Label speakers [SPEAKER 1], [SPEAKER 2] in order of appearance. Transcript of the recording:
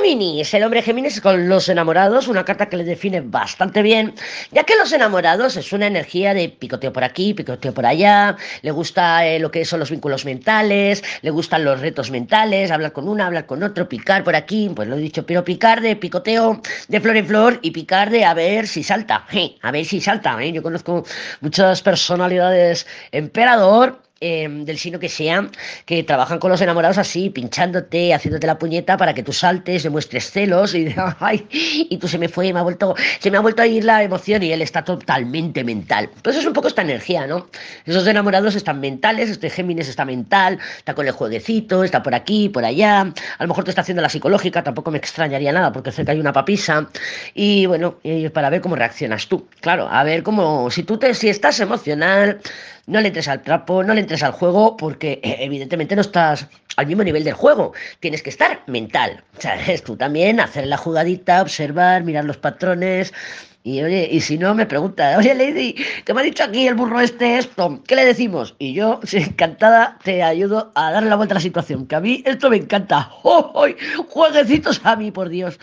[SPEAKER 1] Géminis, el hombre Géminis con los enamorados, una carta que le define bastante bien, ya que los enamorados es una energía de picoteo por aquí, picoteo por allá, le gusta eh, lo que son los vínculos mentales, le gustan los retos mentales, hablar con una, hablar con otro, picar por aquí, pues lo he dicho, pero picar de picoteo de flor en flor y picar de a ver si salta, a ver si salta. ¿eh? Yo conozco muchas personalidades emperador Em, del signo que sea, que trabajan con los enamorados así, pinchándote, haciéndote la puñeta para que tú saltes, demuestres celos y, ay, y tú se me fue, me ha vuelto, se me ha vuelto a ir la emoción y él está totalmente mental. Pues es un poco esta energía, ¿no? Esos enamorados están mentales, este Géminis está mental, está con el jueguecito, está por aquí, por allá, a lo mejor te está haciendo la psicológica, tampoco me extrañaría nada porque cerca hay una papisa y bueno, para ver cómo reaccionas tú. Claro, a ver cómo, si tú te, si estás emocional, no le entres al trapo, no le entres al juego, porque eh, evidentemente no estás al mismo nivel del juego. Tienes que estar mental. O sea, es tú también, hacer la jugadita, observar, mirar los patrones. Y oye, y si no, me pregunta, oye Lady, ¿qué me ha dicho aquí el burro este esto? ¿Qué le decimos? Y yo, encantada, te ayudo a darle la vuelta a la situación, que a mí esto me encanta. ¡Oh! Jueguecitos a mí, por Dios.